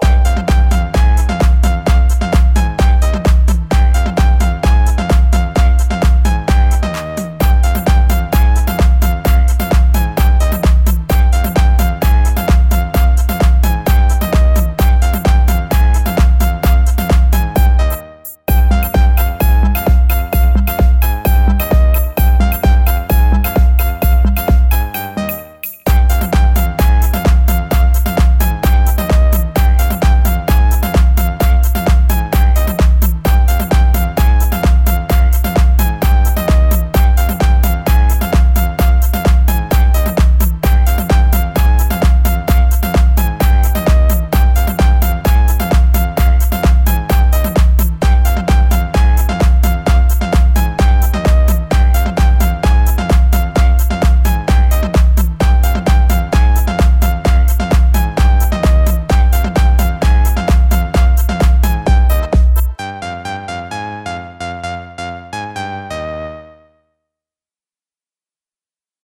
Castle.